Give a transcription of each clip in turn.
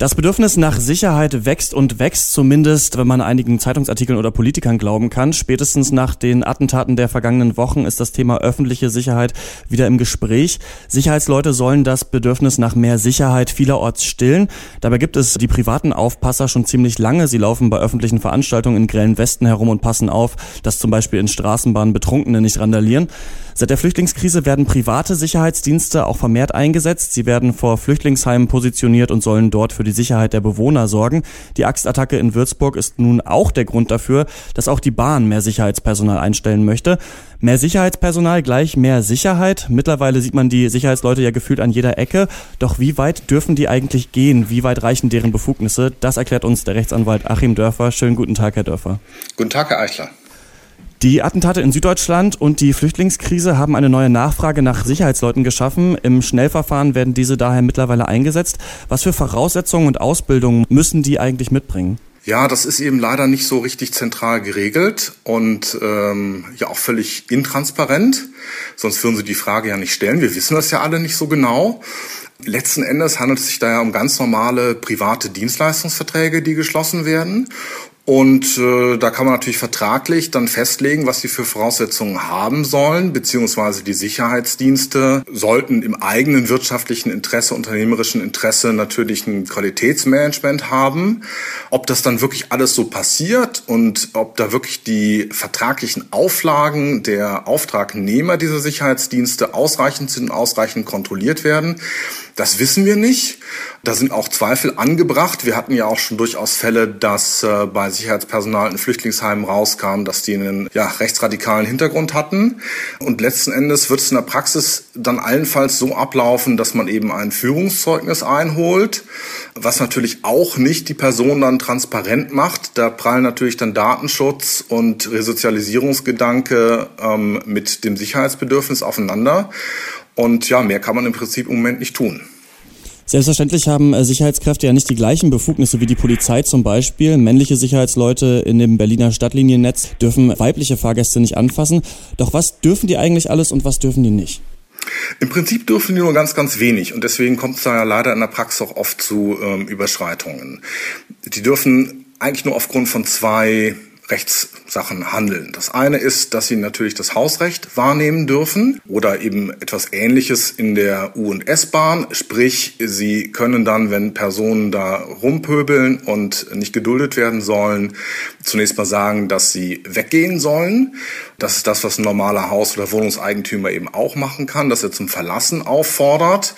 Das Bedürfnis nach Sicherheit wächst und wächst, zumindest wenn man einigen Zeitungsartikeln oder Politikern glauben kann. Spätestens nach den Attentaten der vergangenen Wochen ist das Thema öffentliche Sicherheit wieder im Gespräch. Sicherheitsleute sollen das Bedürfnis nach mehr Sicherheit vielerorts stillen. Dabei gibt es die privaten Aufpasser schon ziemlich lange. Sie laufen bei öffentlichen Veranstaltungen in grellen Westen herum und passen auf, dass zum Beispiel in Straßenbahnen Betrunkene nicht randalieren. Seit der Flüchtlingskrise werden private Sicherheitsdienste auch vermehrt eingesetzt. Sie werden vor Flüchtlingsheimen positioniert und sollen dort für die Sicherheit der Bewohner sorgen. Die Axtattacke in Würzburg ist nun auch der Grund dafür, dass auch die Bahn mehr Sicherheitspersonal einstellen möchte. Mehr Sicherheitspersonal gleich mehr Sicherheit. Mittlerweile sieht man die Sicherheitsleute ja gefühlt an jeder Ecke. Doch wie weit dürfen die eigentlich gehen? Wie weit reichen deren Befugnisse? Das erklärt uns der Rechtsanwalt Achim Dörfer. Schönen guten Tag, Herr Dörfer. Guten Tag, Herr Eichler. Die Attentate in Süddeutschland und die Flüchtlingskrise haben eine neue Nachfrage nach Sicherheitsleuten geschaffen. Im Schnellverfahren werden diese daher mittlerweile eingesetzt. Was für Voraussetzungen und Ausbildungen müssen die eigentlich mitbringen? Ja, das ist eben leider nicht so richtig zentral geregelt und ähm, ja auch völlig intransparent. Sonst würden Sie die Frage ja nicht stellen. Wir wissen das ja alle nicht so genau. Letzten Endes handelt es sich daher um ganz normale private Dienstleistungsverträge, die geschlossen werden. Und äh, da kann man natürlich vertraglich dann festlegen, was sie für Voraussetzungen haben sollen, beziehungsweise die Sicherheitsdienste sollten im eigenen wirtschaftlichen Interesse, unternehmerischen Interesse natürlich ein Qualitätsmanagement haben. Ob das dann wirklich alles so passiert und ob da wirklich die vertraglichen Auflagen der Auftragnehmer dieser Sicherheitsdienste ausreichend sind und ausreichend kontrolliert werden, das wissen wir nicht. Da sind auch Zweifel angebracht. Wir hatten ja auch schon durchaus Fälle, dass äh, bei Sicherheitspersonal in Flüchtlingsheimen rauskam, dass die einen ja, rechtsradikalen Hintergrund hatten. Und letzten Endes wird es in der Praxis dann allenfalls so ablaufen, dass man eben ein Führungszeugnis einholt, was natürlich auch nicht die Person dann transparent macht. Da prallen natürlich dann Datenschutz und Resozialisierungsgedanke ähm, mit dem Sicherheitsbedürfnis aufeinander. Und ja, mehr kann man im Prinzip im Moment nicht tun. Selbstverständlich haben äh, Sicherheitskräfte ja nicht die gleichen Befugnisse wie die Polizei zum Beispiel. Männliche Sicherheitsleute in dem Berliner Stadtliniennetz dürfen weibliche Fahrgäste nicht anfassen. Doch was dürfen die eigentlich alles und was dürfen die nicht? Im Prinzip dürfen die nur ganz, ganz wenig und deswegen kommt es da ja leider in der Praxis auch oft zu ähm, Überschreitungen. Die dürfen eigentlich nur aufgrund von zwei Rechtssachen handeln. Das eine ist, dass sie natürlich das Hausrecht wahrnehmen dürfen oder eben etwas Ähnliches in der U- und S-Bahn. Sprich, sie können dann, wenn Personen da rumpöbeln und nicht geduldet werden sollen, zunächst mal sagen, dass sie weggehen sollen. Das ist das, was ein normaler Haus- oder Wohnungseigentümer eben auch machen kann, dass er zum Verlassen auffordert.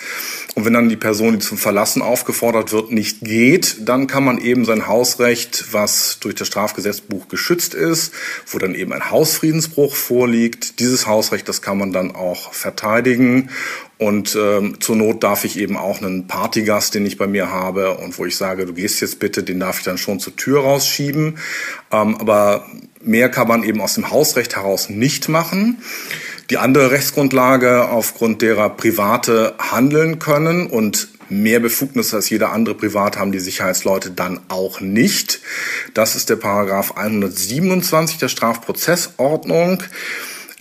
Und wenn dann die Person, die zum Verlassen aufgefordert wird, nicht geht, dann kann man eben sein Hausrecht, was durch das Strafgesetzbuch geschützt ist, wo dann eben ein Hausfriedensbruch vorliegt, dieses Hausrecht, das kann man dann auch verteidigen. Und ähm, zur Not darf ich eben auch einen Partygast, den ich bei mir habe und wo ich sage, du gehst jetzt bitte, den darf ich dann schon zur Tür rausschieben. Ähm, aber mehr kann man eben aus dem Hausrecht heraus nicht machen. Die andere Rechtsgrundlage, aufgrund derer Private handeln können und mehr Befugnisse als jeder andere Privat haben die Sicherheitsleute dann auch nicht. Das ist der Paragraph 127 der Strafprozessordnung.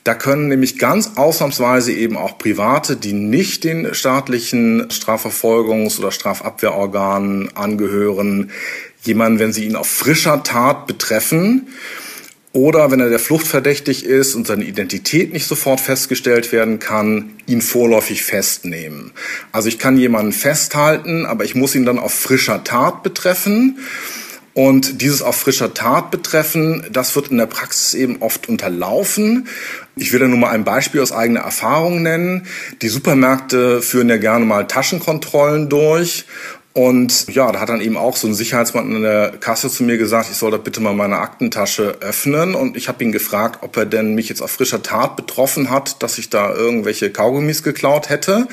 Da können nämlich ganz ausnahmsweise eben auch Private, die nicht den staatlichen Strafverfolgungs- oder Strafabwehrorganen angehören, jemanden, wenn sie ihn auf frischer Tat betreffen, oder wenn er der Flucht verdächtig ist und seine Identität nicht sofort festgestellt werden kann, ihn vorläufig festnehmen. Also ich kann jemanden festhalten, aber ich muss ihn dann auf frischer Tat betreffen. Und dieses auf frischer Tat betreffen, das wird in der Praxis eben oft unterlaufen. Ich will da nur mal ein Beispiel aus eigener Erfahrung nennen. Die Supermärkte führen ja gerne mal Taschenkontrollen durch und ja, da hat dann eben auch so ein Sicherheitsmann in der Kasse zu mir gesagt, ich soll da bitte mal meine Aktentasche öffnen. Und ich habe ihn gefragt, ob er denn mich jetzt auf frischer Tat betroffen hat, dass ich da irgendwelche Kaugummis geklaut hätte.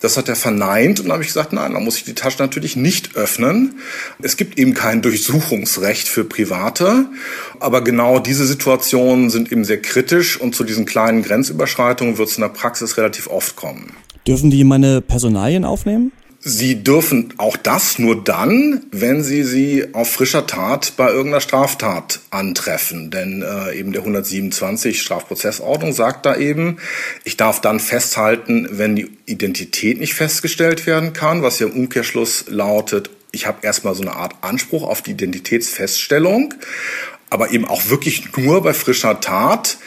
Das hat er verneint und dann habe ich gesagt, nein, dann muss ich die Tasche natürlich nicht öffnen. Es gibt eben kein Durchsuchungsrecht für Private, aber genau diese Situationen sind eben sehr kritisch und zu diesen kleinen Grenzüberschreitungen wird es in der Praxis relativ oft kommen. Dürfen die meine Personalien aufnehmen? Sie dürfen auch das nur dann, wenn Sie sie auf frischer Tat bei irgendeiner Straftat antreffen. Denn äh, eben der 127 Strafprozessordnung sagt da eben, ich darf dann festhalten, wenn die Identität nicht festgestellt werden kann, was ja im Umkehrschluss lautet, ich habe erstmal so eine Art Anspruch auf die Identitätsfeststellung aber eben auch wirklich nur bei frischer Tat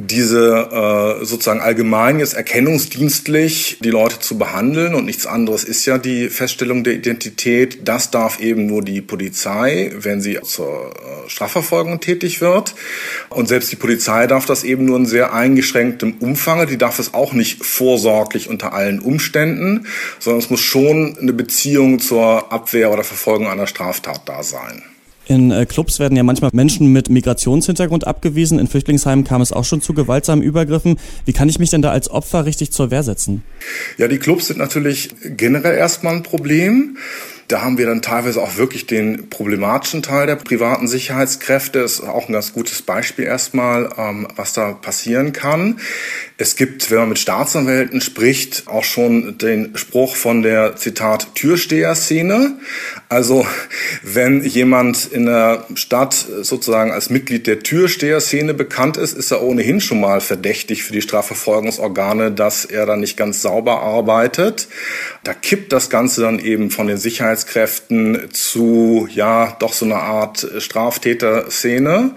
diese äh, sozusagen allgemein jetzt erkennungsdienstlich die Leute zu behandeln und nichts anderes ist ja die Feststellung der Identität. Das darf eben nur die Polizei, wenn sie zur äh, Strafverfolgung tätig wird. Und selbst die Polizei darf das eben nur in sehr eingeschränktem Umfang. Die darf es auch nicht vorsorglich unter allen Umständen, sondern es muss schon eine Beziehung zur Abwehr oder Verfolgung einer Straftat da sein. In äh, Clubs werden ja manchmal Menschen mit Migrationshintergrund abgewiesen. In Flüchtlingsheimen kam es auch schon zu gewaltsamen Übergriffen. Wie kann ich mich denn da als Opfer richtig zur Wehr setzen? Ja, die Clubs sind natürlich generell erstmal ein Problem. Da haben wir dann teilweise auch wirklich den problematischen Teil der privaten Sicherheitskräfte. Das ist auch ein ganz gutes Beispiel erstmal, ähm, was da passieren kann. Es gibt, wenn man mit Staatsanwälten spricht, auch schon den Spruch von der Zitat Türsteher-Szene. Also wenn jemand in der Stadt sozusagen als Mitglied der Türsteher-Szene bekannt ist, ist er ohnehin schon mal verdächtig für die Strafverfolgungsorgane, dass er da nicht ganz sauber arbeitet. Da kippt das Ganze dann eben von den Sicherheitskräften zu, ja, doch so eine Art Straftäterszene.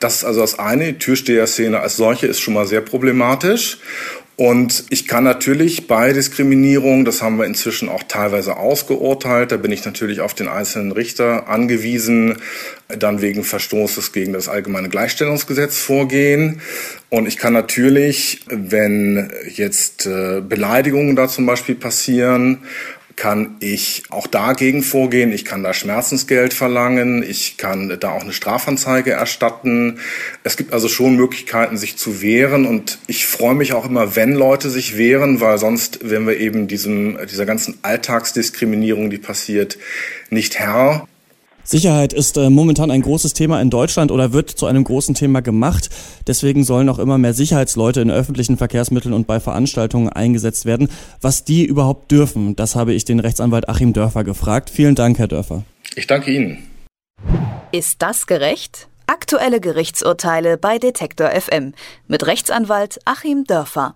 Das ist also das eine. Die Türsteher-Szene als solche ist schon mal sehr problematisch. Und ich kann natürlich bei Diskriminierung, das haben wir inzwischen auch teilweise ausgeurteilt, da bin ich natürlich auf den einzelnen Richter angewiesen, dann wegen Verstoßes gegen das allgemeine Gleichstellungsgesetz vorgehen. Und ich kann natürlich, wenn jetzt äh, Beleidigungen da zum Beispiel passieren, kann ich auch dagegen vorgehen. Ich kann da Schmerzensgeld verlangen. Ich kann da auch eine Strafanzeige erstatten. Es gibt also schon Möglichkeiten, sich zu wehren. Und ich freue mich auch immer, wenn Leute sich wehren, weil sonst wären wir eben diesem, dieser ganzen Alltagsdiskriminierung, die passiert, nicht Herr. Sicherheit ist äh, momentan ein großes Thema in Deutschland oder wird zu einem großen Thema gemacht. Deswegen sollen auch immer mehr Sicherheitsleute in öffentlichen Verkehrsmitteln und bei Veranstaltungen eingesetzt werden. Was die überhaupt dürfen, das habe ich den Rechtsanwalt Achim Dörfer gefragt. Vielen Dank, Herr Dörfer. Ich danke Ihnen. Ist das gerecht? Aktuelle Gerichtsurteile bei Detektor FM mit Rechtsanwalt Achim Dörfer.